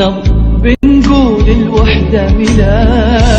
ونبض بنقول الوحدة ميلاد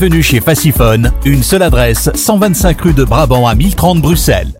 Bienvenue chez Faciphone, une seule adresse, 125 rue de Brabant à 1030 Bruxelles.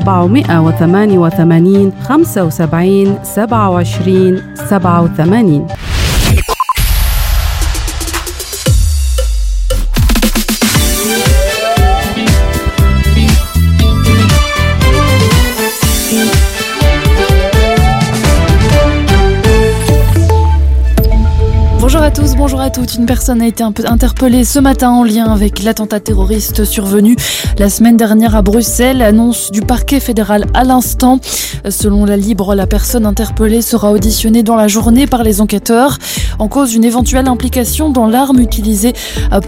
488 75 27 87 tous, bonjour à toutes. Une personne a été interpellée ce matin en lien avec l'attentat terroriste survenu la semaine dernière à Bruxelles. Annonce du parquet fédéral à l'instant. Selon la Libre, la personne interpellée sera auditionnée dans la journée par les enquêteurs en cause d'une éventuelle implication dans l'arme utilisée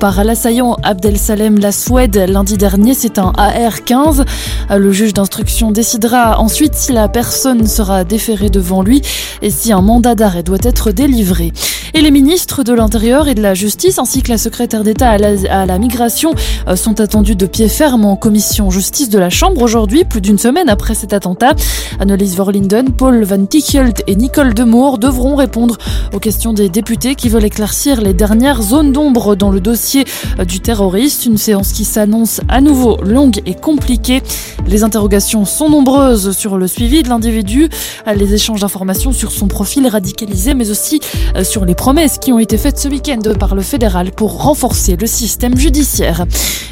par l'assaillant Abdel Salem Laswed lundi dernier. C'est un AR-15. Le juge d'instruction décidera ensuite si la personne sera déférée devant lui et si un mandat d'arrêt doit être délivré. Et les ministres de l'Intérieur et de la Justice ainsi que la secrétaire d'État à à la migration euh, sont attendus de pied ferme en commission justice de la Chambre aujourd'hui, plus d'une semaine après cet attentat. Annelies Vorlinden, Paul Van Tichelt et Nicole Demour devront répondre aux questions des députés qui veulent éclaircir les dernières zones d'ombre dans le dossier euh, du terroriste. Une séance qui s'annonce à nouveau longue et compliquée. Les interrogations sont nombreuses sur le suivi de l'individu, les échanges d'informations sur son profil radicalisé, mais aussi euh, sur les promesses qui ont été faites ce week-end par le fédéral pour renforcer le système judiciaire.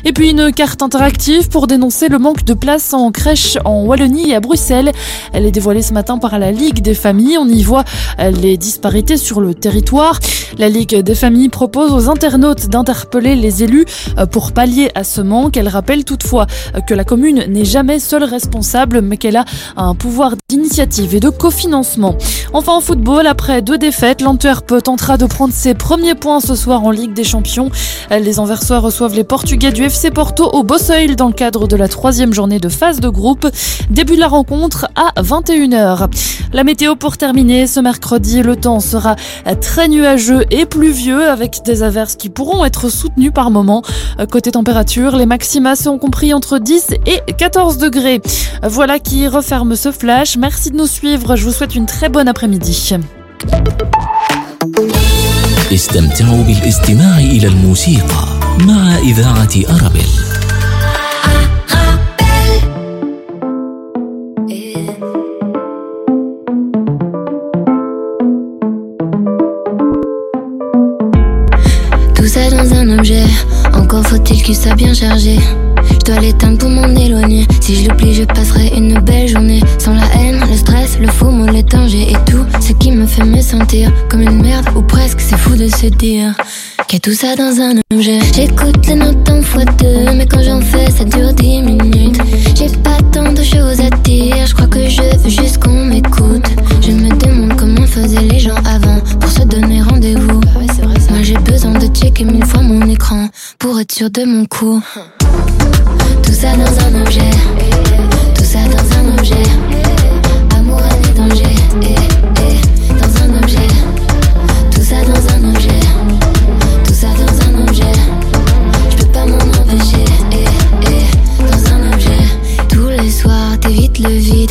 Et puis une carte interactive pour dénoncer le manque de place en crèche en Wallonie et à Bruxelles. Elle est dévoilée ce matin par la Ligue des familles. On y voit euh, les disparités sur le territoire. La Ligue des familles propose aux internautes d'interpeller les élus euh, pour pallier à ce manque. Elle rappelle toutefois euh, que la commune n'est jamais seule responsable, mais qu'elle a un pouvoir d'initiative et de cofinancement. Enfin en football, après deux défaites, l'Antwerp tentera de prendre ses premiers points ce soir en Ligue des Champions. Les Anversois reçoivent les Portugais du FC Porto au Bossoil dans le cadre de la troisième journée de phase de groupe. Début de la rencontre à 21h. La météo pour terminer, ce mercredi, le temps sera très nuageux et pluvieux avec des averses qui pourront être soutenues par moments. Côté température, les maxima sont compris entre 10 et 14 degrés. Voilà qui referme ce flash. Merci de nous suivre. Je vous souhaite une très bonne après-midi. استمتعوا بالاستماع إلى الموسيقى مع إذاعة أرابيل. Tout ça dans un objet. Encore faut-il qu'il soit bien chargé. Je dois l'éteindre pour m'en éloigner. Si je l'oublie, je passerai une belle journée. Sans la haine, le stress, le faux mot, les dangers et tout ce qui me fait me sentir comme une merde ou presque. C'est fou de se dire qu'il a tout ça dans un objet. J'écoute les notes en fois deux, mais quand j'en fais, ça dure dix minutes. J'ai pas tant de choses à dire, je crois que je veux juste qu'on m'écoute. Je me demande comment faisaient les gens avant checker mille fois mon écran pour être sûr de mon coup. Tout ça dans un objet, tout ça dans un objet. Amour, et danger, eh, dans un objet. Tout ça dans un objet, tout ça dans un objet. Je peux pas m'en empêcher, eh, dans un objet. Tous les soirs, t'évites le vide,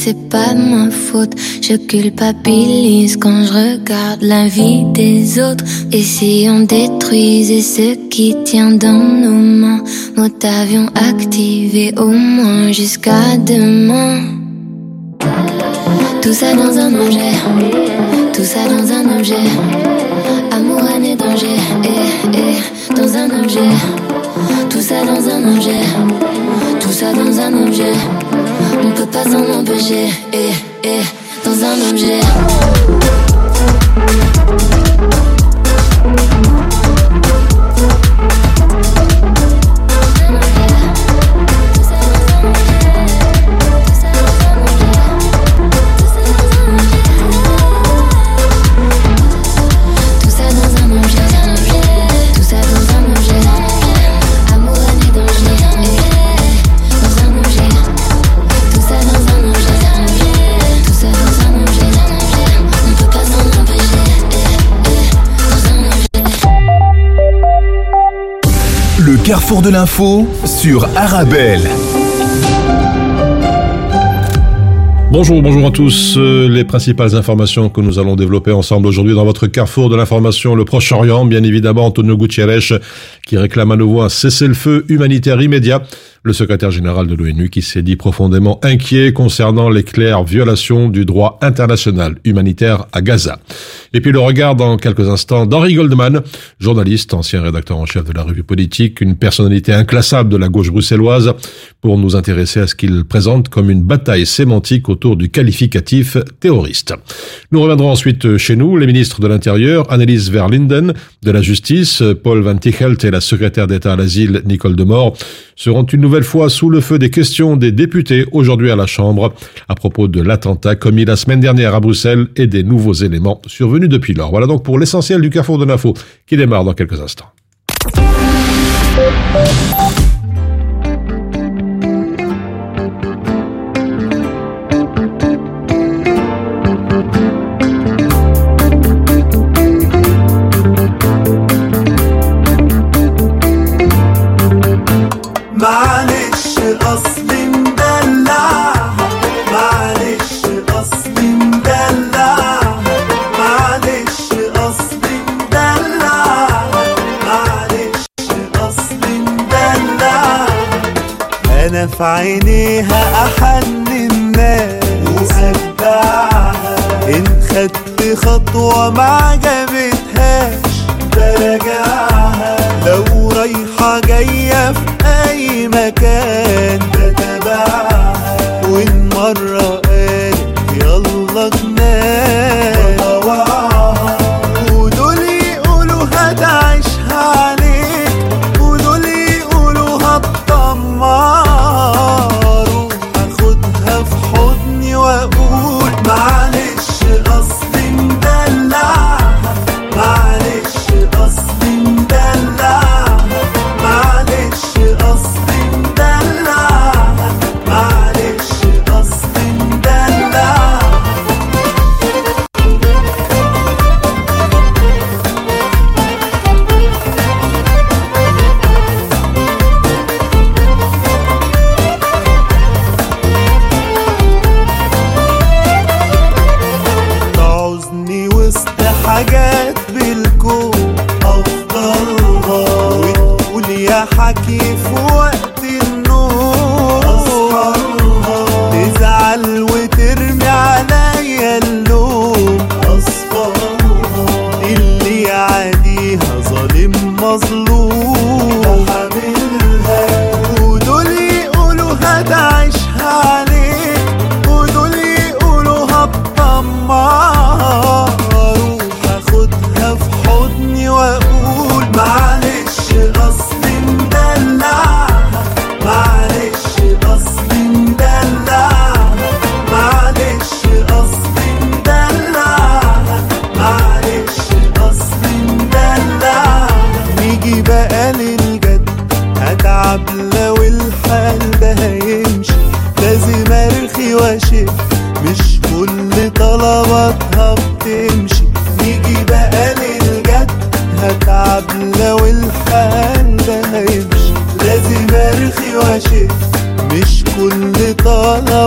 C'est pas ma faute. Je culpabilise quand je regarde la vie des autres. Et si on détruisait ce qui tient dans nos mains, mode avion activé au moins jusqu'à demain. Tout ça dans un objet, tout ça dans un objet. Amour, et danger, eh, eh, dans un objet. Tout ça dans un objet, tout ça dans un objet. On peut pas s'en empêcher, eh, eh, dans un objet. Carrefour de l'info sur Arabelle. Bonjour, bonjour à tous. Euh, Les principales informations que nous allons développer ensemble aujourd'hui dans votre carrefour de l'information, le Proche-Orient, bien évidemment, Antonio Guterres qui réclame à nouveau un cessez-le-feu humanitaire immédiat. Le secrétaire général de l'ONU qui s'est dit profondément inquiet concernant les claires violations du droit international humanitaire à Gaza. Et puis le regard dans quelques instants d'Henri Goldman, journaliste, ancien rédacteur en chef de la revue politique, une personnalité inclassable de la gauche bruxelloise, pour nous intéresser à ce qu'il présente comme une bataille sémantique autour du qualificatif terroriste. Nous reviendrons ensuite chez nous, les ministres de l'Intérieur, Annelies Verlinden, de la Justice, Paul Van Tichelt et la secrétaire d'État à l'asile, Nicole Demore, seront une nouvelle fois sous le feu des questions des députés aujourd'hui à la Chambre à propos de l'attentat commis la semaine dernière à Bruxelles et des nouveaux éléments survenus depuis lors. Voilà donc pour l'essentiel du Carrefour de l'info qui démarre dans quelques instants. في عينيها أحن الناس. وابدعها إن خدت خطوة ما عجبتهاش براجعها لو رايحة جاية في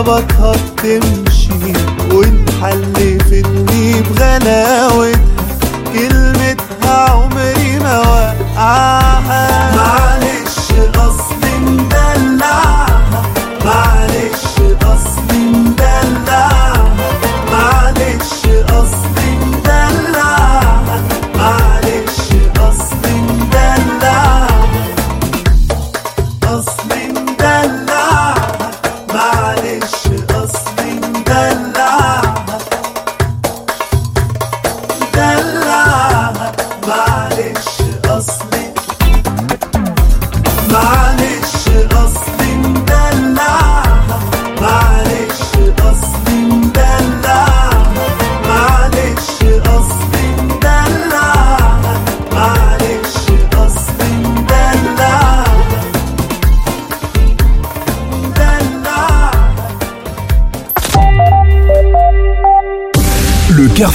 بطهق تمشي وانت حلفتني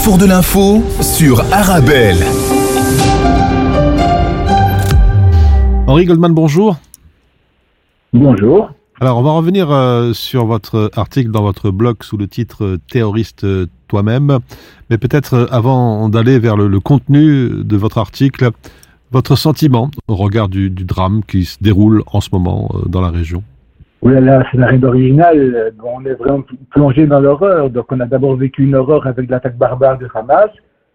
carrefour de l'info sur Arabelle. Henri Goldman, bonjour. Bonjour. Alors, on va revenir euh, sur votre article dans votre blog sous le titre euh, Terroriste euh, toi-même. Mais peut-être euh, avant d'aller vers le, le contenu de votre article, votre sentiment au regard du, du drame qui se déroule en ce moment euh, dans la région. Oui, là, scénario original, euh, on est vraiment plongé dans l'horreur. Donc, on a d'abord vécu une horreur avec l'attaque barbare du Hamas,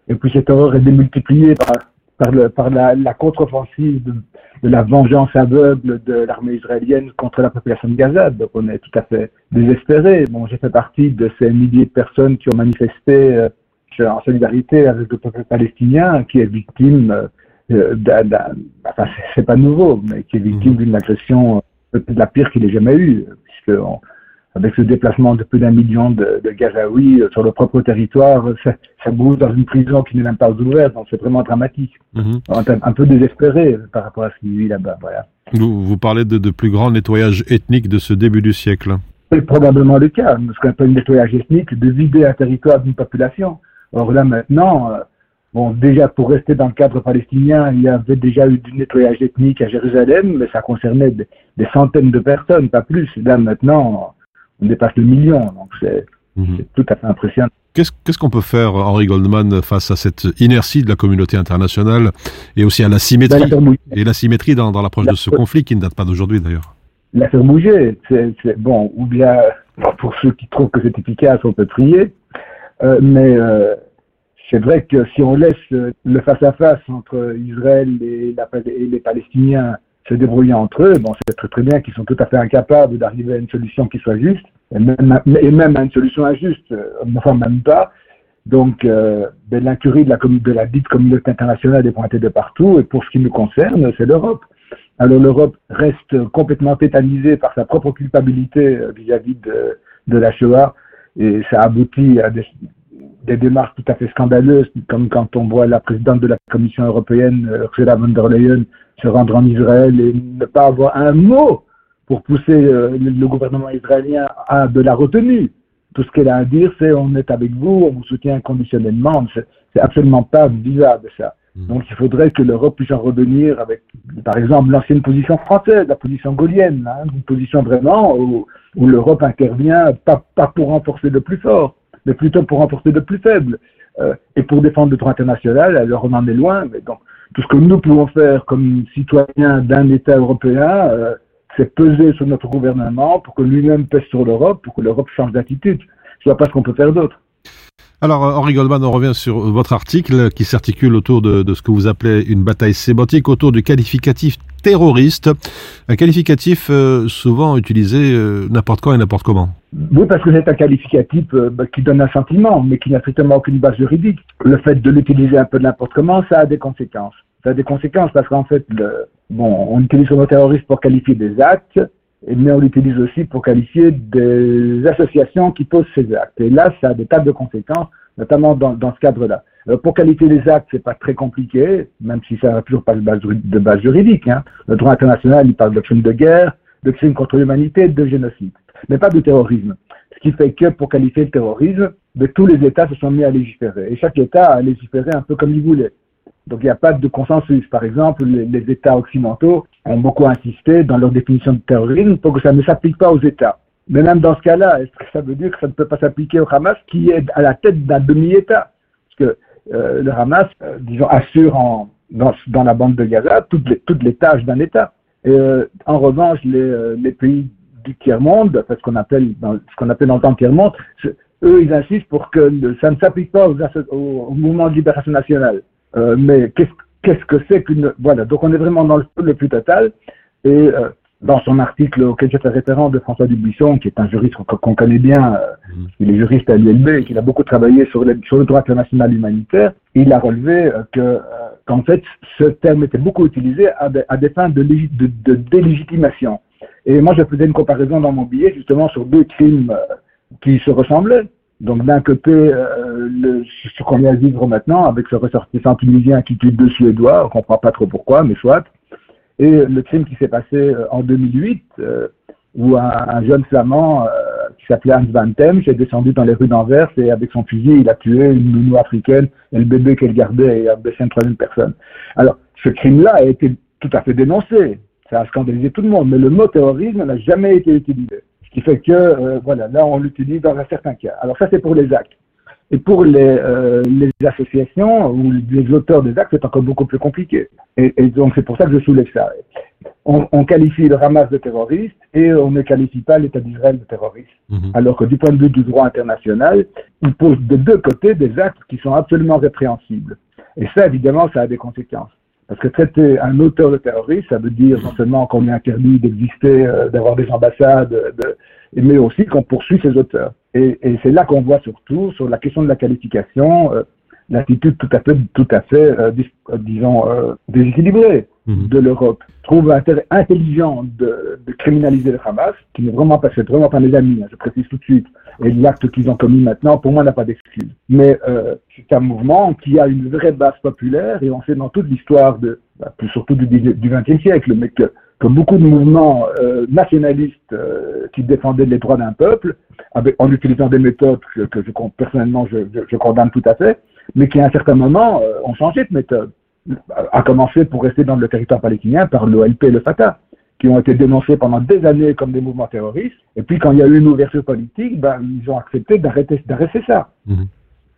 et puis cette horreur est démultipliée par, par, le, par la, la contre-offensive de, de la vengeance aveugle de l'armée israélienne contre la population de Gaza. Donc, on est tout à fait désespéré. Bon, j'ai fait partie de ces milliers de personnes qui ont manifesté euh, en solidarité avec le peuple palestinien, qui est victime euh, d'un, d'un- enfin, c'est- c'est pas nouveau, mais qui est victime d'une agression euh, peut-être la pire qu'il ait jamais eue, puisque on- avec ce déplacement de plus d'un million de, de Gazaouis euh, sur le propre territoire, ça, ça bouge dans une prison qui n'est même pas ouverte, donc c'est vraiment dramatique. On est un, un peu désespéré par rapport à ce qu'il vit là-bas, voilà. Vous, vous parlez de, de plus grand nettoyage ethnique de ce début du siècle. C'est probablement le cas, ce qu'on appelle le nettoyage ethnique, de vider un territoire d'une population. Or là maintenant, euh, bon, déjà pour rester dans le cadre palestinien, il y avait déjà eu du nettoyage ethnique à Jérusalem, mais ça concernait des, des centaines de personnes, pas plus. Là maintenant, on dépasse le million, donc c'est Mhm. tout à fait impressionnant. Qu'est-ce qu'on peut faire, Henri Goldman, face à cette inertie de la communauté internationale et aussi à la Ben, symétrie la bouger, et l'asymétrie dans, dans l'approche de ce conflit qui ne date pas d'aujourd'hui d'ailleurs? La faire bouger, c'est bon, ou bien pour ceux qui trouvent que c'est efficace, on peut prier, Euh, mais euh, c'est vrai que si on laisse le face-à-face entre Israël et, les Palestiniens se débrouiller entre eux, bon, c'est très très bien qu'ils sont tout à fait incapables d'arriver à une solution qui soit juste, et même, et même à une solution injuste, euh, enfin même pas. Donc, euh, ben, l'incurie de la, de la dite communauté internationale est pointée de partout, et pour ce qui nous concerne, c'est l'Europe. Alors l'Europe reste complètement tétanisée par sa propre culpabilité euh, vis-à-vis de, de la Shoah, et ça aboutit à des, des démarches tout à fait scandaleuses, comme quand on voit la présidente de la Commission européenne, euh, Ursula von der Leyen, se rendre en Israël et ne pas avoir un mot pour pousser euh, le, gouvernement israélien à de la retenue. Tout ce qu'elle a à dire, c'est on est avec vous, on vous soutient inconditionnellement. C'est absolument pas vivable ça. Donc il faudrait que l'Europe puisse en revenir avec, par exemple, l'ancienne position française, la position gaulienne, hein, une position vraiment où, où l'Europe intervient pas, pas pour renforcer le plus fort, mais plutôt pour renforcer le plus faible. Euh, et pour défendre le droit international, alors on en est loin, mais donc tout ce que nous pouvons faire comme citoyens d'un État européen, euh, c'est peser sur notre gouvernement pour que lui-même pèse sur l'Europe, pour que l'Europe change d'attitude. Je vois pas ce qu'on peut faire d'autre. Alors, euh, Henri Goldman, on revient sur votre article qui s'articule autour de, ce que vous appelez une bataille sémantique autour du qualificatif terroriste. Un qualificatif euh, souvent utilisé euh, n'importe quand et n'importe comment. Oui, parce que c'est un qualificatif bah, qui donne un sentiment, mais qui n'a strictement aucune base juridique. Le fait de l'utiliser un peu n'importe comment, ça a des conséquences. Ça a des conséquences parce qu'en fait, on utilise le mot terroriste pour qualifier des actes, mais on l'utilise aussi pour qualifier des associations qui posent ces actes. Et là, ça a des tas de conséquences, notamment dans, dans ce cadre-là. Euh, pour qualifier les actes, c'est pas très compliqué, même si ça n'a toujours pas de base, juridique. Hein. Le droit international, il parle de crimes de guerre, de crimes contre l'humanité, de génocide, mais pas de terrorisme. Ce qui fait que pour qualifier le terrorisme, de tous les États se sont mis à légiférer. Et chaque État a légiféré un peu comme il voulait. Donc il n'y a pas de consensus. Par exemple, les, États occidentaux ont beaucoup insisté dans leur définition de terrorisme pour que ça ne s'applique pas aux États. Mais même dans ce cas-là, est-ce que ça veut dire que ça ne peut pas s'appliquer au Hamas qui est à la tête d'un demi-État? Parce que euh, le Hamas, euh, disons, assure en, dans, dans, la bande de Gaza toutes les, tâches d'un État. Euh, en revanche, les, pays du tiers-monde, ce qu'on appelle, dans, appelle le temps tiers-monde, eux, ils insistent pour que ça ne s'applique pas aux, au, au, mouvement de libération nationale. Euh, mais qu'est-ce qu'est-ce que c'est qu'une voilà. Donc on est vraiment dans le, le plus total. Et euh, dans son article auquel je fais référence de François Dubuisson qui est un juriste qu'on connaît bien euh, mmh. il est juriste à l'ULB et qui a beaucoup travaillé sur, les, sur le droit international humanitaire il a relevé que qu'en fait ce terme était beaucoup utilisé à des, à des fins de, de, de, délégitimation. Et moi je faisais une comparaison dans mon billet justement sur deux crimes qui se ressemblaient donc d'un côté, euh, le, ce qu'on vient de vivre maintenant, avec ce ressortissant tunisien qui tue deux Suédois, on ne comprend pas trop pourquoi, mais soit. Et le crime qui s'est passé euh, en 2008, euh, où un, un, jeune flamand qui s'appelait Hans Van Tem est descendu dans les rues d'Anvers et avec son fusil, il a tué une nounou africaine et le bébé qu'elle gardait et a blessé une troisième personne. Alors, ce crime-là a été tout à fait dénoncé. Ça a scandalisé tout le monde, mais le mot terrorisme n'a jamais été utilisé qui fait que, euh, voilà, là, on l'utilise dans un certain cas. Alors ça, c'est pour les actes. Et pour les, euh, les associations ou les auteurs des actes, c'est encore beaucoup plus compliqué. Et, et donc, c'est pour ça que je soulève ça. On, on, qualifie le Hamas de terroriste et on ne qualifie pas l'État d'Israël de terroriste. -hmm. Alors que du point de vue du droit international, il pose de deux côtés des actes qui sont absolument répréhensibles. Et ça, évidemment, ça a des conséquences. Parce que traiter un auteur de terroriste, ça veut dire non seulement qu'on est interdit d'exister, euh, d'avoir des ambassades, de, mais aussi qu'on poursuit ces auteurs. Et, c'est là qu'on voit surtout, sur la question de la qualification, euh, l'attitude tout à fait, tout à fait euh, dis, disons, déséquilibrée mmh. de l'Europe. Trouve intelligent de, criminaliser le Hamas, qui n'est vraiment pas, c'est vraiment pas mes amis, hein, je précise tout de suite. Et l'acte qu'ils ont commis maintenant, pour moi, n'a pas d'excuse. Mais euh, c'est un mouvement qui a une vraie base populaire, et on sait dans toute l'histoire de, bah, plus surtout du XXe siècle, mais que, que, beaucoup de mouvements euh, nationalistes euh, qui défendaient les droits d'un peuple, avec, en utilisant des méthodes que, que je, personnellement je, je, condamne tout à fait, mais qui à un certain moment ont changé de méthode. À commencer pour rester dans le territoire palestinien par l'OLP et le Fatah qui ont été dénoncés pendant des années comme des mouvements terroristes. Et puis, quand il y a eu une ouverture politique, ben, ils ont accepté d'arrêter, ça. -hmm.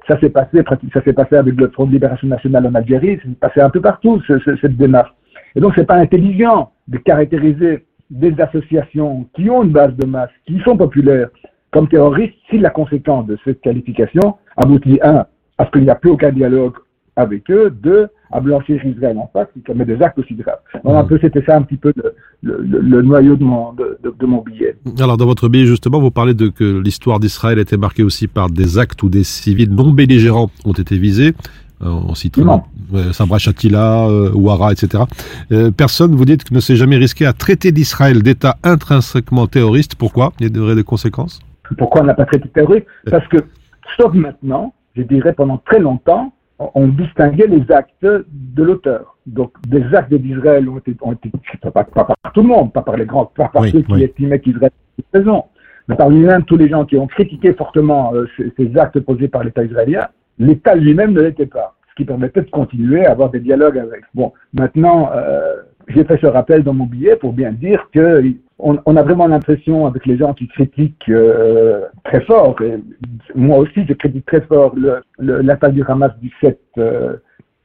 Ça s'est passé, ça s'est passé avec le Front de Libération Nationale en Algérie, c'est passé un peu partout, ce, ce, cette démarche. Et donc, c'est pas intelligent de caractériser des associations qui ont une base de masse, qui sont populaires, comme terroristes, si la conséquence de cette qualification aboutit, un, à ce qu'il n'y a plus aucun dialogue avec eux, deux, à blanchir Israël en face, qui commet des actes aussi graves. Alors, un peu, c'était ça un petit peu le, le, le, le noyau de mon, de, de, de, mon billet. Alors, dans votre billet, justement, vous parlez de que l'histoire d'Israël était marquée aussi par des actes où des civils non belligérants ont été visés. Euh, on cite euh, Sabra Shatila, euh, Ouara, etc. Euh, personne, vous dites, ne s'est jamais risqué à traiter d'Israël d'État intrinsèquement terroriste. Pourquoi? Il y a des conséquences? Pourquoi on n'a pas traité de terroriste? Parce que, sauf maintenant, je dirais pendant très longtemps, on distinguait les actes de l'auteur. Donc, des actes d'Israël ont été, ont été pas, pas, par tout le monde, pas par les grands, pas par oui, ceux qui estimaient qu'Israël était raison, mais par lui-même tous les gens qui ont critiqué fortement euh, ces, ces, actes posés par l'État israélien, l'État lui-même ne l'était pas, ce qui permettait de continuer à avoir des dialogues avec. Bon, maintenant, euh, j'ai fait ce rappel dans mon billet pour bien dire que on, a vraiment l'impression avec les gens qui critiquent euh, très fort, moi aussi je critique très fort l'attaque du Hamas du 7, euh,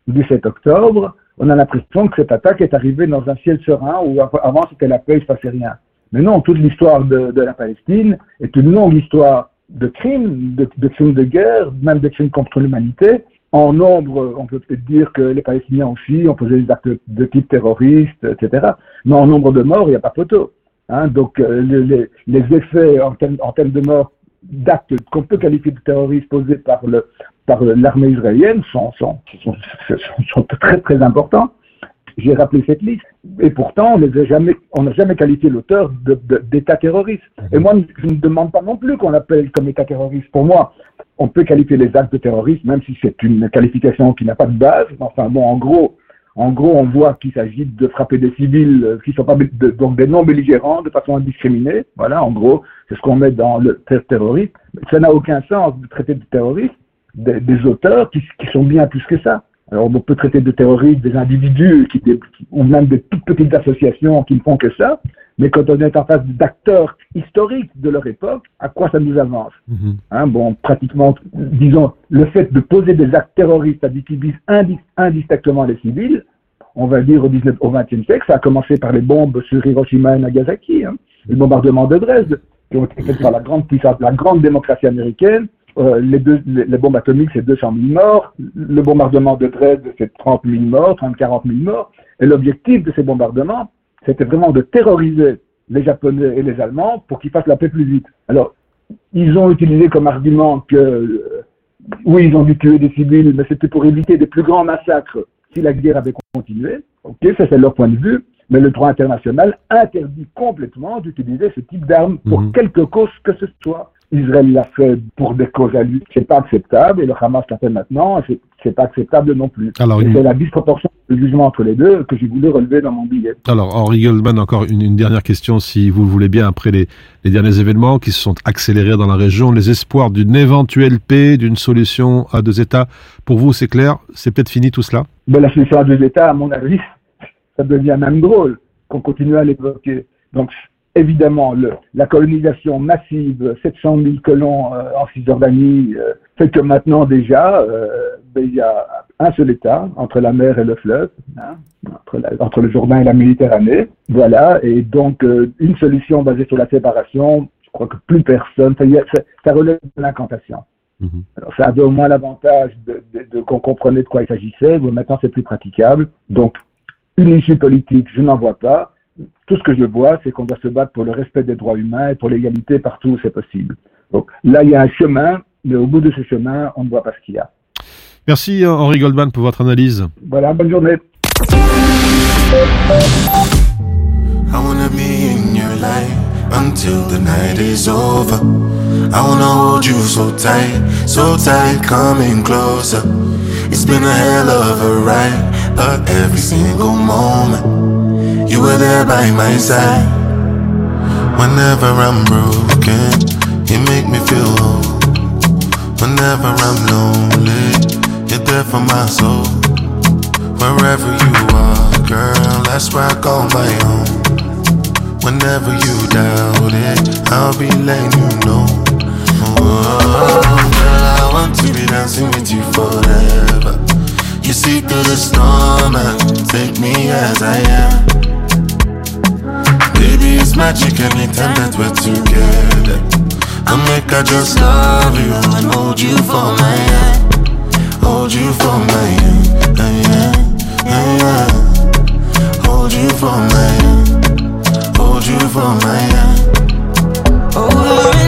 du 7 octobre, on a l'impression que cette attaque est arrivée dans un ciel serein où av- avant c'était la paix, il ne se passait rien. Mais non, toute l'histoire de, la Palestine est une longue histoire de crimes, de crimes de guerre, même de crimes contre l'humanité. En nombre, on peut peut-être dire que les Palestiniens aussi ont posé des actes de type terroriste, etc. Mais en nombre de morts, il n'y a pas photo. Hein, donc euh, les, effets en termes, de morts d'actes qu'on peut qualifier de terroristes posés par l'armée israélienne sont, sont très très importants. J'ai rappelé cette liste. Et pourtant, on les a jamais, on n'a jamais qualifié l'auteur d'État terroriste. Et moi, je ne demande pas non plus qu'on l'appelle comme État terroriste. Pour moi, on peut qualifier les actes de terrorisme, même si c'est une qualification qui n'a pas de base. Enfin bon, en gros, en gros, on voit qu'il s'agit de frapper des civils euh, qui sont pas de- donc des non belligérants de façon indiscriminée. Voilà, en gros, c'est ce qu'on met dans le ter- terrorisme. Ça n'a aucun sens de traiter de terroriste des, des auteurs qui, qui sont bien plus que ça. Alors, on peut traiter de terroristes des individus qui, ou même des toutes petites associations qui ne font que ça. Mais quand on est en face d'acteurs historiques de leur époque, à quoi ça nous avance Hein, Bon, pratiquement, disons, le fait de poser des actes terroristes à des qui visent indi- indistinctement les civils, on va dire au, 19, au 20e siècle, ça a commencé par les bombes sur Hiroshima et Nagasaki, hein, le bombardement de Dresde, qui ont été faites par la grande puissance, la grande démocratie américaine. Euh, les, deux, les, les bombes atomiques, c'est 200 000 morts. Le bombardement de Dresde, c'est 30 000 morts, 30 40 000 morts. Et l'objectif de ces bombardements, c'était vraiment de terroriser les Japonais et les Allemands pour qu'ils fassent la paix plus vite. Alors, ils ont utilisé comme argument que, euh, oui, ils ont dû tuer des civils, mais c'était pour éviter des plus grands massacres si la guerre avait continué. Ok, ça c'est leur point de vue. Mais le droit international interdit complètement d'utiliser ce type d'armes pour Mhm. quelque cause que ce soit. Israël l'a fait pour des causes à lui, c'est pas acceptable, et le Hamas l'a fait maintenant, et c'est- pas acceptable non plus. Alors, une- c'est la disproportion de jugement entre les deux que j'ai voulu relever dans mon billet. Alors, Henri Goldman, encore une, une dernière question, si vous le voulez bien, après les, les derniers événements qui se sont accélérés dans la région, les espoirs d'une éventuelle paix, d'une solution à deux États, pour vous, c'est clair, c'est peut-être fini tout cela? La solution à deux États, à mon avis, ça devient même drôle qu'on continue à l'évoquer. Donc, évidemment, le, la colonisation massive, 700 000 colons euh, en Cisjordanie, euh, fait que maintenant déjà, euh, ben, il y a un seul État entre la mer et le fleuve, hein, entre, la- entre le Jourdain et la Méditerranée. Voilà, et donc euh, une solution basée sur la séparation, je crois que plus personne, ça, ça, ça relève de l'incantation. Alors, ça avait au moins l'avantage de, de- de- qu'on comprenait de quoi il s'agissait. Bon, maintenant, c'est plus praticable. Donc, une issue politique, je n'en vois pas. Tout ce que je vois, c'est qu'on doit se battre pour le respect des droits humains et pour l'égalité partout où c'est possible. Donc, là, il y a un chemin, mais au bout de ce chemin, on ne voit pas ce qu'il y a. Merci Henri Goldman pour votre analyse. Voilà, bonne journée. I wanna be in your life until the night is over. I wanna hold you so tight, so tight, coming closer. It's been a hell of a ride, but every single moment you were there by my side. Whenever I'm broken, you make me feel whole. Whenever I'm lonely, you're there for my soul. Wherever you are, girl, that's where I call my own. Whenever you doubt it, I'll be letting you know. Oh, girl, I want to be dancing with you forever. You see through the storm and take me as I am. It's magic anytime that we're together. I make I just love you and hold you for my hand. Hold you for my hand. yeah, yeah, yeah. Hold you for my hand. Hold you for my hand. Over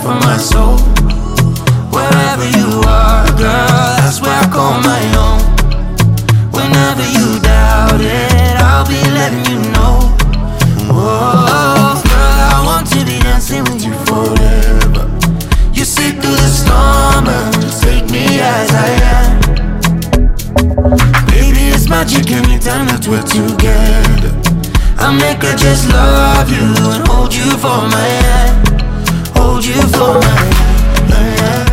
there for my soul. Wherever you are, girl, that's where I call my own. Whenever you doubt it, I'll be letting you know. Oh, girl, I want to be dancing with you forever. You see through the storm and take me as I am. Baby, it's magic anytime that we're together. I make her just love you and hold you for my hand. Hold you for my hand.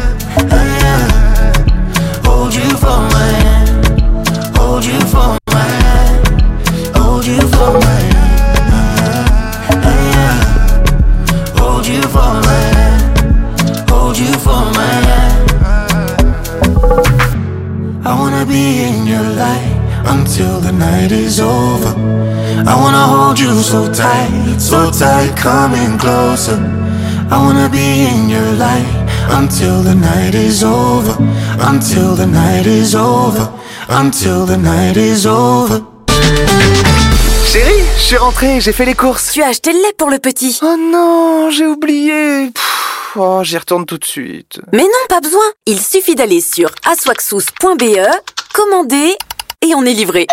Hold you for my. Hold you for my. Hold you for my hand. Hold you for my. Hold you for my. I wanna be in your light until the night is over. I wanna hold you so tight, so tight, coming closer. I wanna be in your light until the night is over, until the night is over, until the night is over. Chérie, je suis rentré, j'ai fait les courses. Tu as acheté le lait pour le petit. Oh non, j'ai oublié. Pff, oh, j'y retourne tout de suite. Mais non, pas besoin. Il suffit d'aller sur aswaxous.be, commander et on est livré.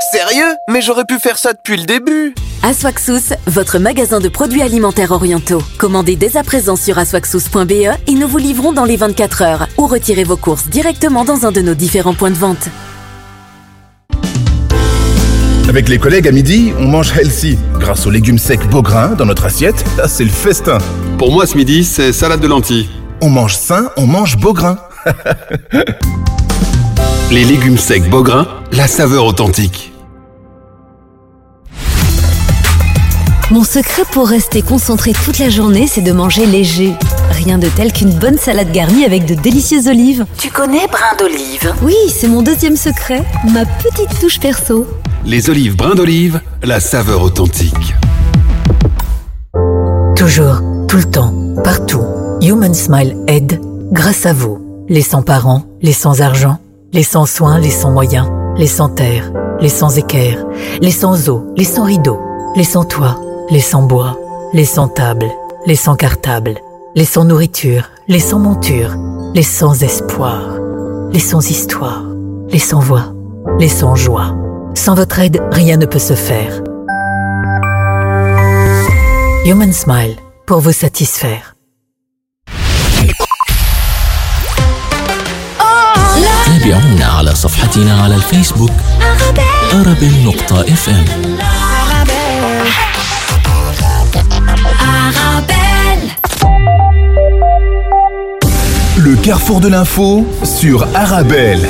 Sérieux? Mais j'aurais pu faire ça depuis le début. Aswaxous, votre magasin de produits alimentaires orientaux. Commandez dès à présent sur aswaxous.be et nous vous livrons dans les 24 heures ou retirez vos courses directement dans un de nos différents points de vente. Avec les collègues à midi, on mange healthy. Grâce aux légumes secs Beaugrain dans notre assiette, là c'est le festin. Pour moi ce midi, c'est salade de lentilles. On mange sain, on mange Beaugrain. Les légumes secs Beaugrain, la saveur authentique. Mon secret pour rester concentré toute la journée, c'est de manger léger. Rien de tel qu'une bonne salade garnie avec de délicieuses olives. Tu connais brin d'olive? Oui, c'est mon deuxième secret, ma petite touche perso. Les olives brins d'olive, la saveur authentique. Toujours, tout le temps, partout. Human Smile aide grâce à vous. Les sans parents, les sans argent, les sans soins, les sans moyens, les sans terre, les sans équerre, les sans eau, les sans rideaux, les sans toit, les sans bois, les sans table, les sans cartable, les sans nourriture, les sans monture, les sans espoir, les sans histoire, les sans voix, les sans joie. Sans votre aide, rien ne peut se faire. Human Smile, pour vous satisfaire. تابعونا على صفحتنا على الفيسبوك أرابيل نقطة اف ام Le carrefour de l'info sur Arabelle.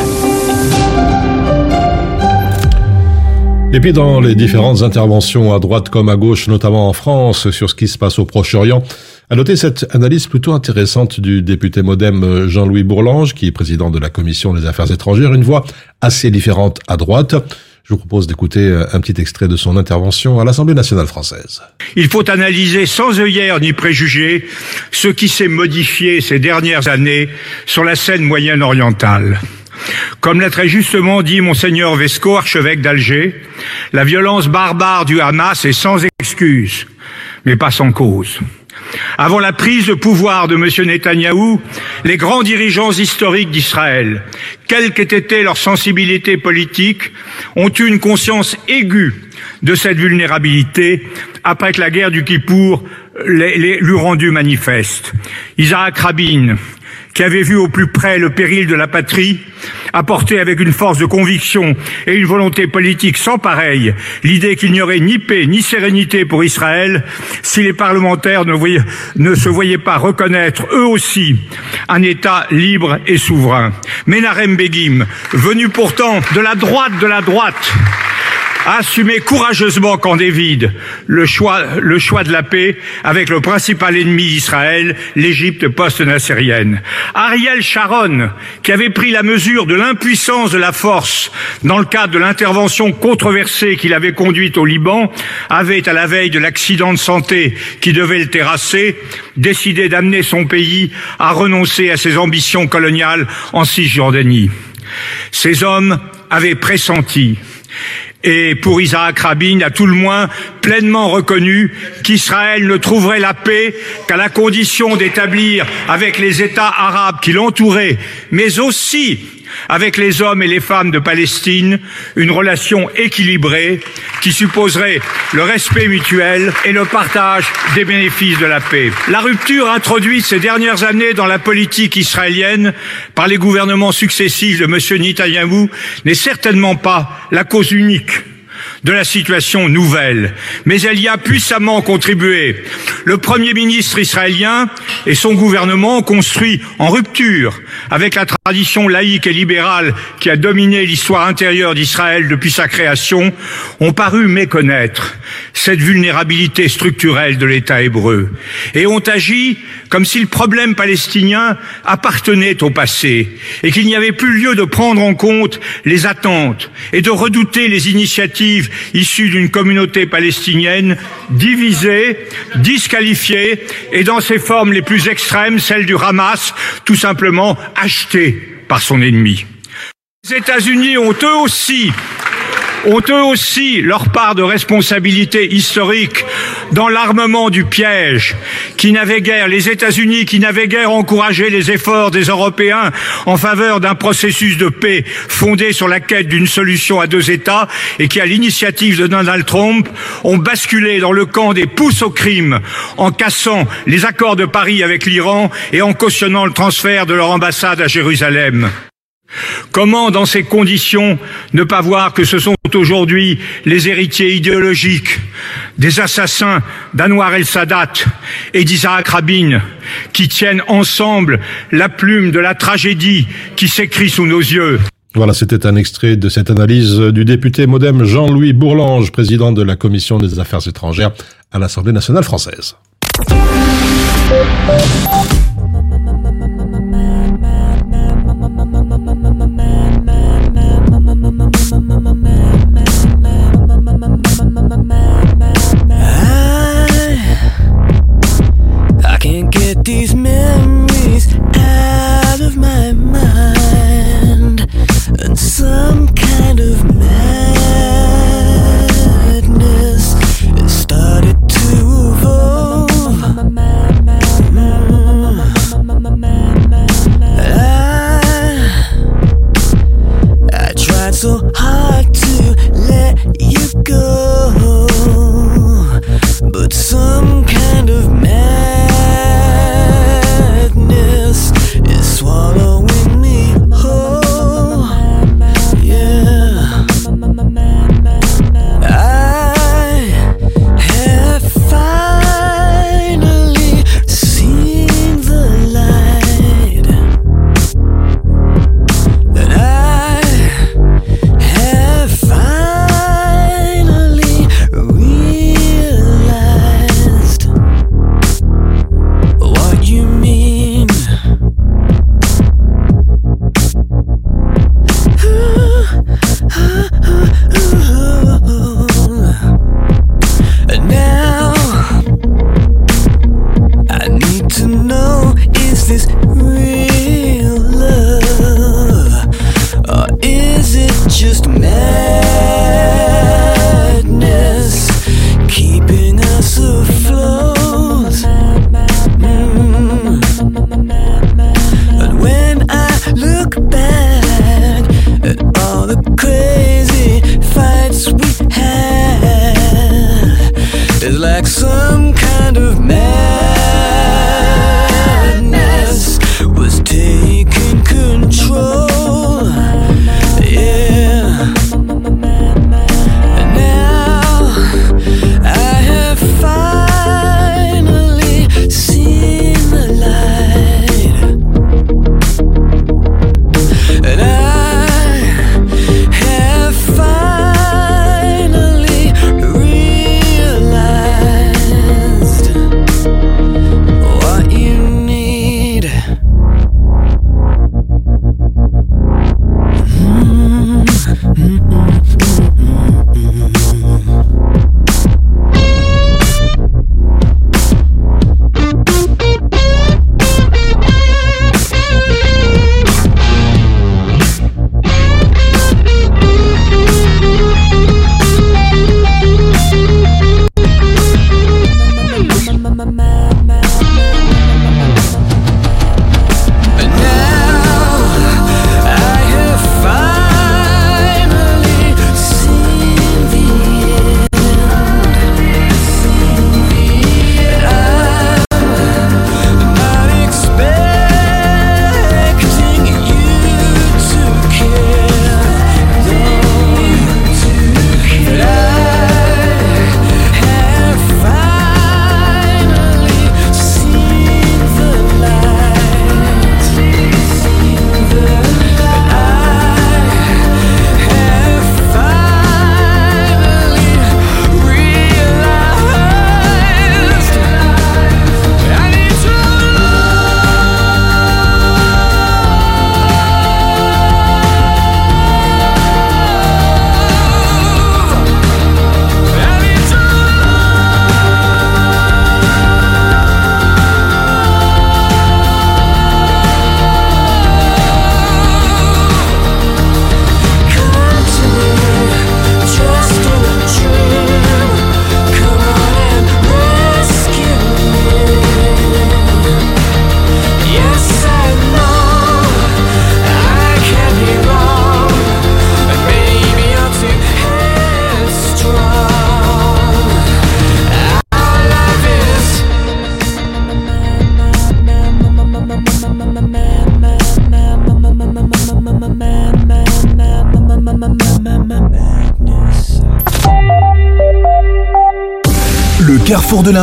Et puis dans les différentes interventions à droite comme à gauche, notamment en France, sur ce qui se passe au Proche-Orient, à noter cette analyse plutôt intéressante du député modem Jean-Louis Bourlange, qui est président de la Commission des Affaires étrangères, une voix assez différente à droite. Je vous propose d'écouter un petit extrait de son intervention à l'Assemblée nationale française. Il faut analyser sans œillère ni préjugés ce qui s'est modifié ces dernières années sur la scène moyenne orientale. Comme l'a très justement dit Monseigneur Vesco, archevêque d'Alger, la violence barbare du Hamas est sans excuse, mais pas sans cause. Avant la prise de pouvoir de M. Netanyahou, les grands dirigeants historiques d'Israël, quelle qu'ait été leur sensibilité politique, ont eu une conscience aiguë de cette vulnérabilité après que la guerre du Kippour l'eut rendue manifeste. Isaac Rabin, qui avait vu au plus près le péril de la patrie, apporté avec une force de conviction et une volonté politique sans pareille l'idée qu'il n'y aurait ni paix ni sérénité pour Israël si les parlementaires ne, se voyaient pas reconnaître eux aussi un État libre et souverain. Menarem Begim, venu pourtant de la droite de la droite, a assumé courageusement quand le choix, le choix de la paix avec le principal ennemi d'Israël, l'Égypte post-nassérienne. Ariel Sharon, qui avait pris la mesure de l'impuissance de la force dans le cadre de l'intervention controversée qu'il avait conduite au Liban, avait, à la veille de l'accident de santé qui devait le terrasser, décidé d'amener son pays à renoncer à ses ambitions coloniales en Cisjordanie. Ces hommes avaient pressenti et pour Isaac Rabin, à tout le moins, pleinement reconnu qu'Israël ne trouverait la paix qu'à la condition d'établir avec les États arabes qui l'entouraient, mais aussi avec les hommes et les femmes de Palestine, une relation équilibrée qui supposerait le respect mutuel et le partage des bénéfices de la paix. La rupture introduite ces dernières années dans la politique israélienne par les gouvernements successifs de M. Netanyahou n'est certainement pas la cause unique de la situation nouvelle, mais elle y a puissamment contribué. Le Premier ministre israélien et son gouvernement construit en rupture avec la tradition laïque et libérale qui a dominé l'histoire intérieure d'Israël depuis sa création, ont paru méconnaître cette vulnérabilité structurelle de l'État hébreu et ont agi comme si le problème palestinien appartenait au passé et qu'il n'y avait plus lieu de prendre en compte les attentes et de redouter les initiatives issues d'une communauté palestinienne divisée, disqualifiée et dans ses formes les plus extrêmes, celle du Hamas, tout simplement achetée par son ennemi. Les États-Unis ont eux aussi ont eux aussi leur part de responsabilité historique dans l'armement du piège qui n'avait guère, les États-Unis qui n'avaient guère encouragé les efforts des Européens en faveur d'un processus de paix fondé sur la quête d'une solution à deux États et qui, à l'initiative de Donald Trump, ont basculé dans le camp des pousses au crime en cassant les accords de Paris avec l'Iran et en cautionnant le transfert de leur ambassade à Jérusalem. Comment, dans ces conditions, ne pas voir que ce sont aujourd'hui les héritiers idéologiques des assassins d'Anwar el-Sadat et d'Isaac Rabin qui tiennent ensemble la plume de la tragédie qui s'écrit sous nos yeux? Voilà, c'était un extrait de cette analyse du député modem Jean-Louis Bourlange, président de la Commission des Affaires étrangères à l'Assemblée nationale française.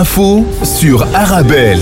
L'info sur Arabelle.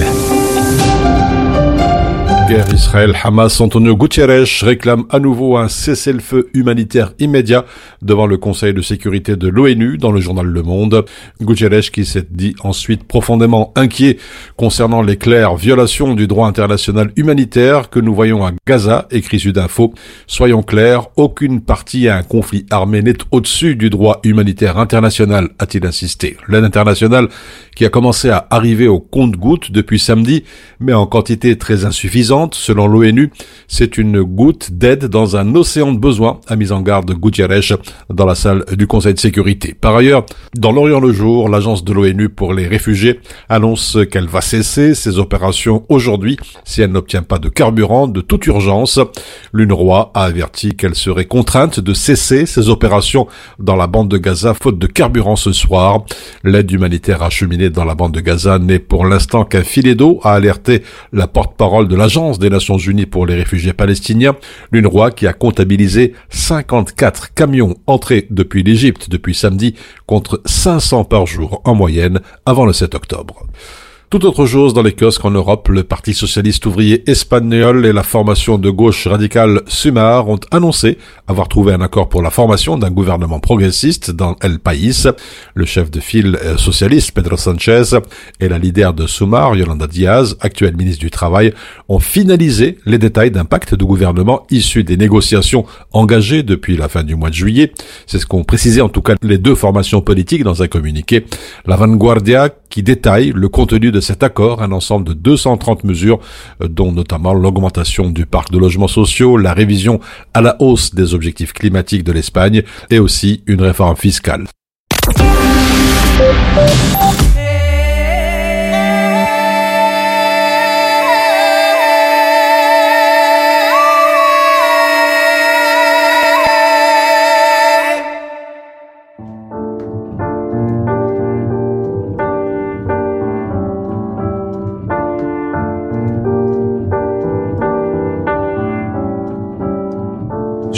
Guerre Israël-Hamas, Antonio Gutiérrez réclame à nouveau un cessez-le-feu humanitaire immédiat devant le Conseil de sécurité de l'ONU dans le journal Le Monde. Gutiérrez qui s'est dit ensuite profondément inquiet concernant les claires violations du droit international humanitaire que nous voyons à Gaza, écrit Sudinfo. Soyons clairs, aucune partie à un conflit armé n'est au-dessus du droit humanitaire international, a-t-il insisté. L'aide internationale qui a commencé à arriver au compte-gouttes depuis samedi, mais en quantité très insuffisante, selon l'ONU. C'est une goutte d'aide dans un océan de besoins, a mis en garde Gutiérrez dans la salle du Conseil de sécurité. Par ailleurs, dans l'Orient le jour, l'agence de l'ONU pour les réfugiés annonce qu'elle va cesser ses opérations aujourd'hui si elle n'obtient pas de carburant de toute urgence. L'UNRWA a averti qu'elle serait contrainte de cesser ses opérations dans la bande de Gaza faute de carburant ce soir. L'aide humanitaire acheminée dans la bande de Gaza n'est pour l'instant qu'un filet d'eau, a alerté la porte-parole de l'agence des Nations Unies pour les réfugiés palestiniens, l'UNRWA qui a comptabilisé 54 camions entrés depuis l'Égypte depuis samedi contre 500 par jour en moyenne avant le 7 octobre. Tout autre chose dans les kiosques en Europe, le Parti socialiste ouvrier espagnol et la formation de gauche radicale Sumar ont annoncé avoir trouvé un accord pour la formation d'un gouvernement progressiste dans El País. Le chef de file socialiste Pedro Sanchez et la leader de Sumar, Yolanda Diaz, actuelle ministre du Travail, ont finalisé les détails d'un pacte de gouvernement issu des négociations engagées depuis la fin du mois de juillet. C'est ce qu'ont précisé en tout cas les deux formations politiques dans un communiqué. La Vanguardia qui détaille le contenu de cet accord, un ensemble de 230 mesures, euh, dont notamment l'augmentation du parc de logements sociaux, la révision à la hausse des objectifs climatiques de l'Espagne et aussi une réforme fiscale.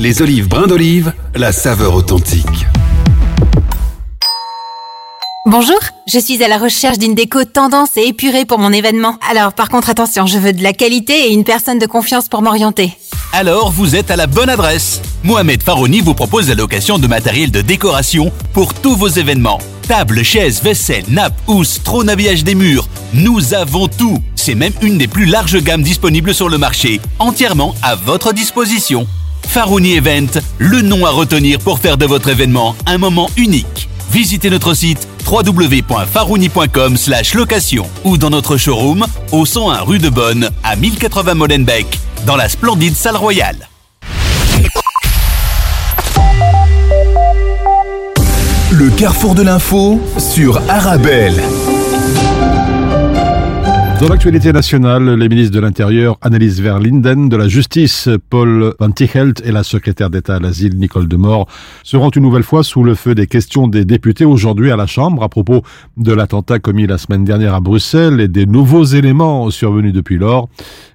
Les olives brin d'olive, la saveur authentique. Bonjour, je suis à la recherche d'une déco tendance et épurée pour mon événement. Alors par contre attention, je veux de la qualité et une personne de confiance pour m'orienter. Alors vous êtes à la bonne adresse. Mohamed Farouni vous propose la location de matériel de décoration pour tous vos événements. Tables, chaises, vaisselle, nappes, housses, trône habillage des murs. Nous avons tout. C'est même une des plus larges gammes disponibles sur le marché, entièrement à votre disposition. Farouni Event, le nom à retenir pour faire de votre événement un moment unique. Visitez notre site www.farouni.com location ou dans notre showroom au 101 rue de Bonne à 1080 Molenbeek dans la splendide salle royale. Le carrefour de l'info sur Arabelle. Dans l'actualité nationale, les ministres de l'Intérieur, Annelise Verlinden, de la Justice, Paul Van Tichelt et la secrétaire d'État à l'asile, Nicole Demort, seront une nouvelle fois sous le feu des questions des députés aujourd'hui à la Chambre à propos de l'attentat commis la semaine dernière à Bruxelles et des nouveaux éléments survenus depuis lors.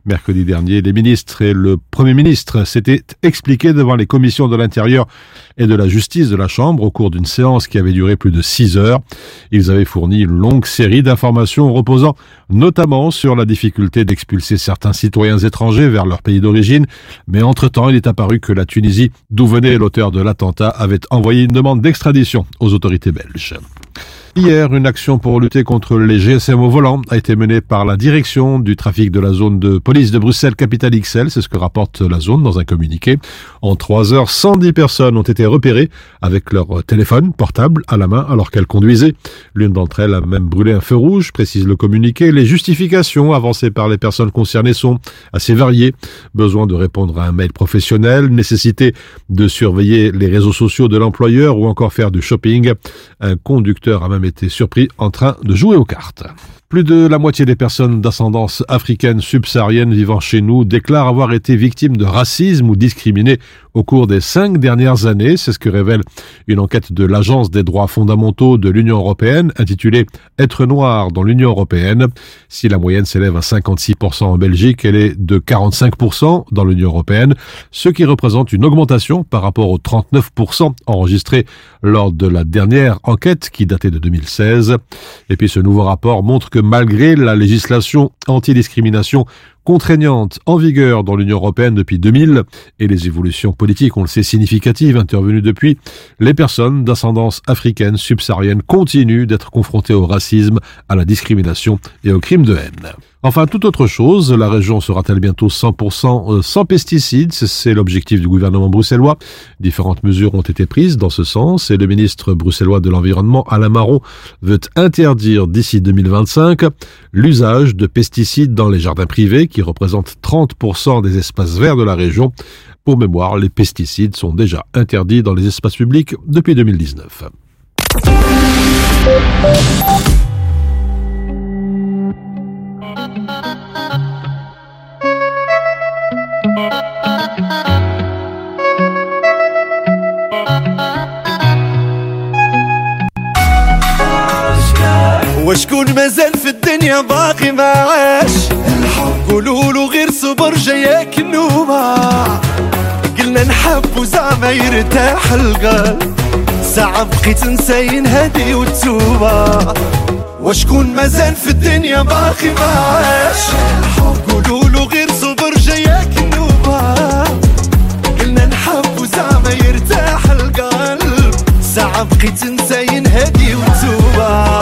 Mercredi dernier, les ministres et le Premier ministre s'étaient expliqués devant les commissions de l'Intérieur et de la Justice de la Chambre au cours d'une séance qui avait duré plus de six heures. Ils avaient fourni une longue série d'informations reposant notamment sur la difficulté d'expulser certains citoyens étrangers vers leur pays d'origine, mais entre-temps, il est apparu que la Tunisie, d'où venait l'auteur de l'attentat, avait envoyé une demande d'extradition aux autorités belges. Hier, une action pour lutter contre les GSM au volant a été menée par la direction du trafic de la zone de police de Bruxelles Capitale XL, c'est ce que rapporte la zone dans un communiqué. En trois heures, 110 personnes ont été repérées avec leur téléphone portable à la main alors qu'elles conduisaient. L'une d'entre elles a même brûlé un feu rouge, précise le communiqué. Les justifications avancées par les personnes concernées sont assez variées. Besoin de répondre à un mail professionnel, nécessité de surveiller les réseaux sociaux de l'employeur ou encore faire du shopping. Un conducteur a même été surpris en train de jouer aux cartes. Plus de la moitié des personnes d'ascendance africaine subsaharienne vivant chez nous déclarent avoir été victimes de racisme ou discriminées au cours des cinq dernières années. C'est ce que révèle une enquête de l'Agence des droits fondamentaux de l'Union européenne intitulée Être noir dans l'Union européenne. Si la moyenne s'élève à 56% en Belgique, elle est de 45% dans l'Union européenne, ce qui représente une augmentation par rapport aux 39% enregistrés lors de la dernière enquête qui datait de 2016. Et puis ce nouveau rapport montre que malgré la législation antidiscrimination contraignante en vigueur dans l'Union européenne depuis 2000 et les évolutions politiques, on le sait, significatives intervenues depuis, les personnes d'ascendance africaine subsaharienne continuent d'être confrontées au racisme, à la discrimination et aux crimes de haine. Enfin, toute autre chose, la région sera-t-elle bientôt 100% sans pesticides? C'est l'objectif du gouvernement bruxellois. Différentes mesures ont été prises dans ce sens et le ministre bruxellois de l'Environnement, Alain Marron, veut interdire d'ici 2025 l'usage de pesticides dans les jardins privés qui représentent 30% des espaces verts de la région. Pour mémoire, les pesticides sont déjà interdits dans les espaces publics depuis 2019. وشكون مازال في الدنيا باقي ما عاش قولوا له غير صبر جاياك النوبة قلنا نحب وزعما يرتاح القلب. ساعة بقيت نساين هادي وتوبة وشكون مازال في الدنيا باقي ما عاش قولوا له غير صبر جاياك النوبة قلنا نحب وزعما يرتاح القلب. ساعة بقيت نساين هادي وتوبة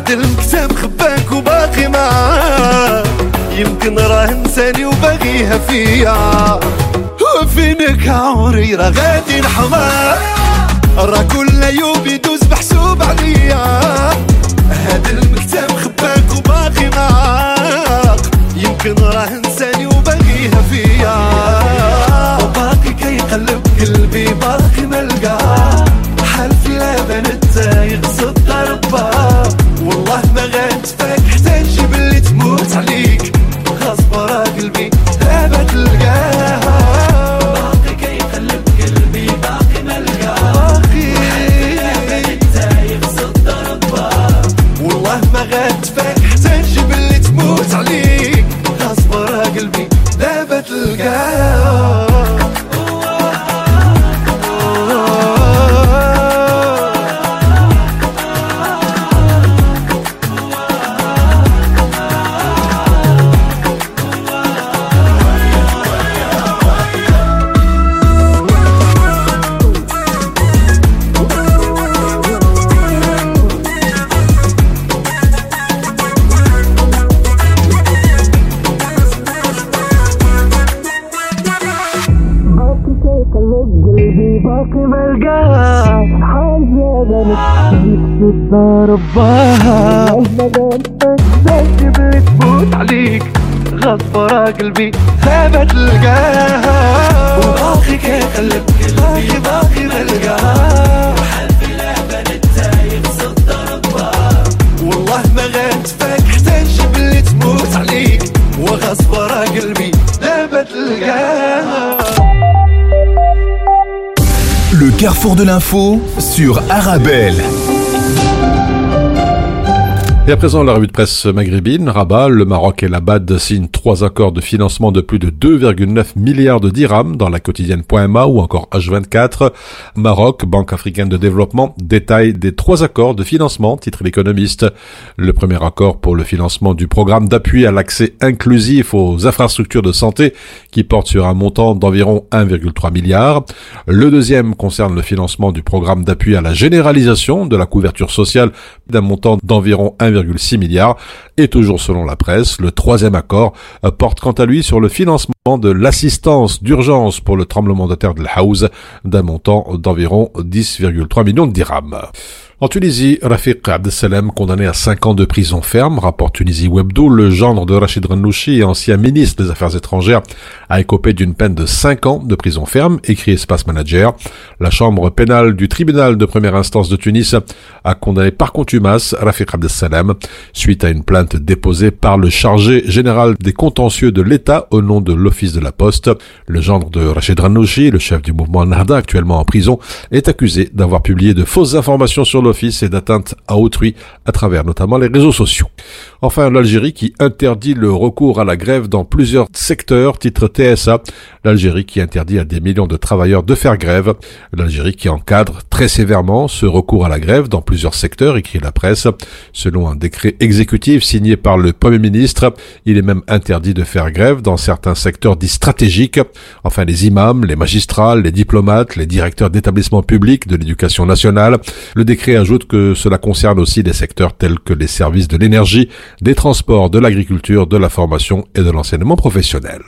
هاد المكتب خباك وباقي معاه يمكن راه نساني وباغيها فيا. وفينك عمري راه غادي نحمر راه كل يوم de l'info sur Arabelle. Et à présent, la revue de presse maghrébine, Rabat, le Maroc et la BAD signent trois accords de financement de plus de 2,9 milliards de dirhams dans la quotidienne.ma ou encore H24. Maroc, Banque africaine de développement, détaille des trois accords de financement, titre l'économiste. Le premier accord pour le financement du programme d'appui à l'accès inclusif aux infrastructures de santé qui porte sur un montant d'environ 1,3 milliard. Le deuxième concerne le financement du programme d'appui à la généralisation de la couverture sociale d'un montant d'environ 1,6 milliards. Et toujours selon la presse, le troisième accord euh, porte quant à lui sur le financement de l'assistance d'urgence pour le tremblement de terre de Haouz d'un montant d'environ 10,3 millions de. En Tunisie, Rafiq Abdesalem, condamné à 5 ans de prison ferme, rapporte Tunisie Webdo, le gendre de Rachid Rennouchi ancien ministre des Affaires étrangères, a écopé d'une peine de 5 ans de prison ferme, écrit Espace Manager. La chambre pénale du tribunal de première instance de Tunis a condamné par contumace Rafiq Abdesalem suite à une plainte déposée par le chargé général des contentieux de l'État au nom de l'Office de la Poste. Le gendre de Rachid Rennouchi, le chef du mouvement Nahda actuellement en prison, est accusé d'avoir publié de fausses informations sur le et d'atteinte à autrui à travers notamment les réseaux sociaux. Enfin, l'Algérie qui interdit le recours à la grève dans plusieurs secteurs, titre TSA. L'Algérie qui interdit à des millions de travailleurs de faire grève. L'Algérie qui encadre très sévèrement ce recours à la grève dans plusieurs secteurs, écrit la presse. Selon un décret exécutif signé par le Premier ministre, il est même interdit de faire grève dans certains secteurs dits stratégiques. Enfin, les imams, les magistrats, les diplomates, les directeurs d'établissements publics de l'éducation nationale. Le décret ajoute que cela concerne aussi des secteurs tels que les services de l'énergie, des transports, de l'agriculture, de la formation et de l'enseignement professionnel.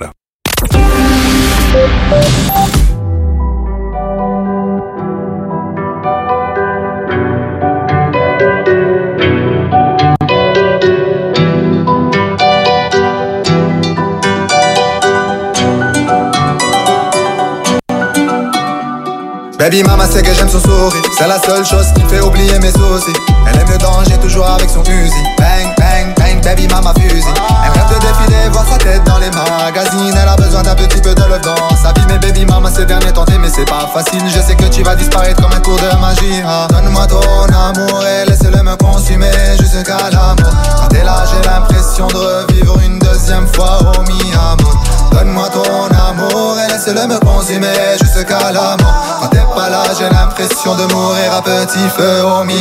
Baby mama sait que j'aime son sourire C'est la seule chose qui fait oublier mes soucis. Elle aime le danger toujours avec son fusil bang bang baby mama fusil Elle rêve de défiler voir sa tête dans les magazines. Elle a besoin d'un petit peu de love dans sa vie. Mais baby mama ces derniers tentés mais c'est pas facile. Je sais que tu vas disparaître comme un cours de magie. Ah. Donne-moi ton amour et laisse-le me consumer jusqu'à la mort. Quand t'es là j'ai l'impression de revivre une deuxième fois au mi amour Donne-moi ton amour et laisse-le me consumer jusqu'à la mort. Quand t'es pas là j'ai l'impression de mourir à petit feu au mi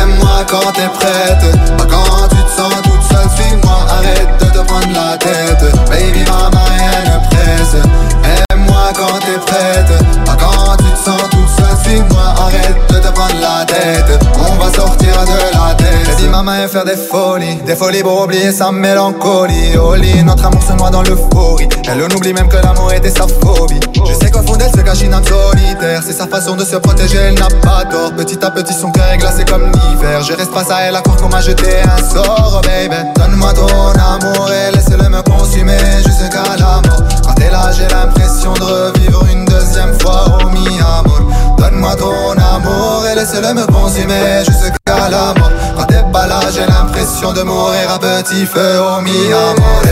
Aime-moi quand t'es prête faire des folies Des folies pour oublier sa mélancolie. Au lit, notre amour se noie dans l'euphorie. Elle oublie même que l'amour était sa phobie. Je sais qu'au fond d'elle se cache une âme solitaire. C'est sa façon de se protéger, elle n'a pas tort. Petit à petit son cœur est glacé comme l'hiver. Je reste face à elle à croire qu'on m'a un sort, oh baby. Donne-moi ton amour et laisse-le me consumer jusqu'à la mort. Quand t'es là j'ai l'impression de revivre une deuxième fois au mi-amour. Donne-moi ton amour et laisse-le me consumer jusqu'à la mort j'ai l'impression de mourir à petit feu au mi-amour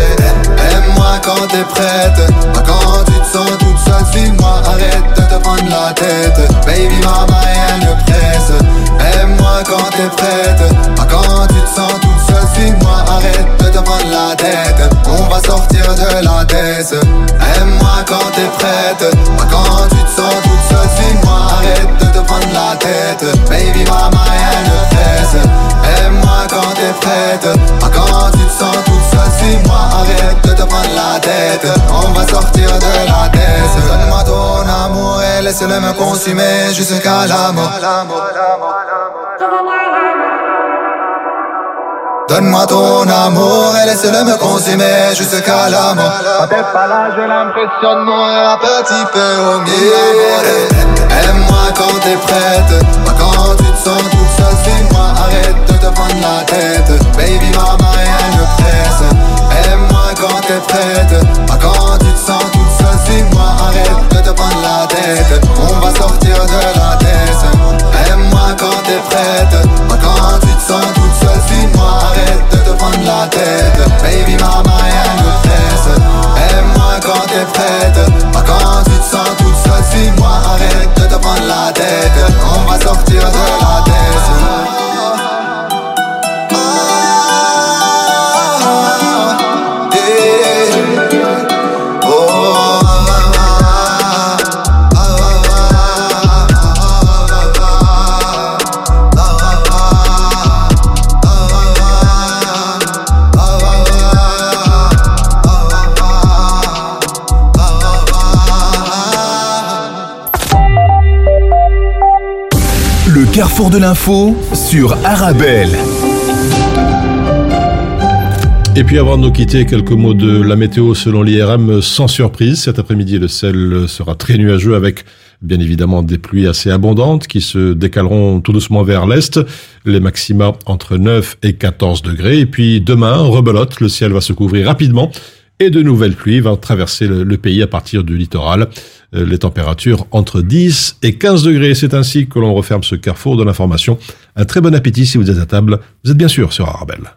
Aime-moi quand t'es prête. Pas quand tu te sens toute seule Suis-moi, arrête de te prendre la tête. Baby mama rien ne presse. Aime-moi quand t'es prête. Pas quand tu te sens toute seule Suis-moi, arrête de te prendre la tête. On va sortir de la tête. Aime-moi quand t'es prête. Pas quand tu te sens toute seule Suis-moi, arrête de te prendre la tête. Baby mama rien ne presse quand t'es prête. Pas quand tu te sens toute seule Suis-moi, arrête de te prendre la tête. On va sortir de la tête. Donne-moi ton amour et laisse-le me consumer jusqu'à la mort. Donne-moi ton amour et laisse-le me consumer jusqu'à la mort. T'es pas là j'ai l'impression de mourir à petit peu au milieu. Aime-moi quand t'es prête. Pas quand tu te sens te prendre la tête. Baby mama rien ne presse. Aime-moi quand t'es prête. Pas quand tu te sens De l'info sur Arabelle. Et puis avant de nous quitter, quelques mots de la météo selon l'IRM sans surprise. Cet après-midi, le ciel sera très nuageux avec bien évidemment des pluies assez abondantes qui se décaleront tout doucement vers l'est. Les maxima entre 9 et 14 degrés. Et puis demain, rebelote, le ciel va se couvrir rapidement et de nouvelles pluies vont traverser le, pays à partir du littoral. Euh, Les températures entre 10 et 15 degrés. C'est ainsi que l'on referme ce carrefour de l'information. Un très bon appétit si vous êtes à table. Vous êtes bien sûr sur Arabelle.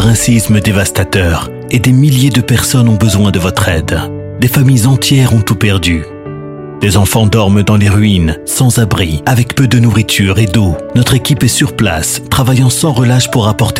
Par un dévastateur et des milliers de personnes ont besoin de votre aide. Des familles entières ont tout perdu. Des enfants dorment dans les ruines, sans abri, avec peu de nourriture et d'eau. Notre équipe est sur place, travaillant sans relâche pour apporter de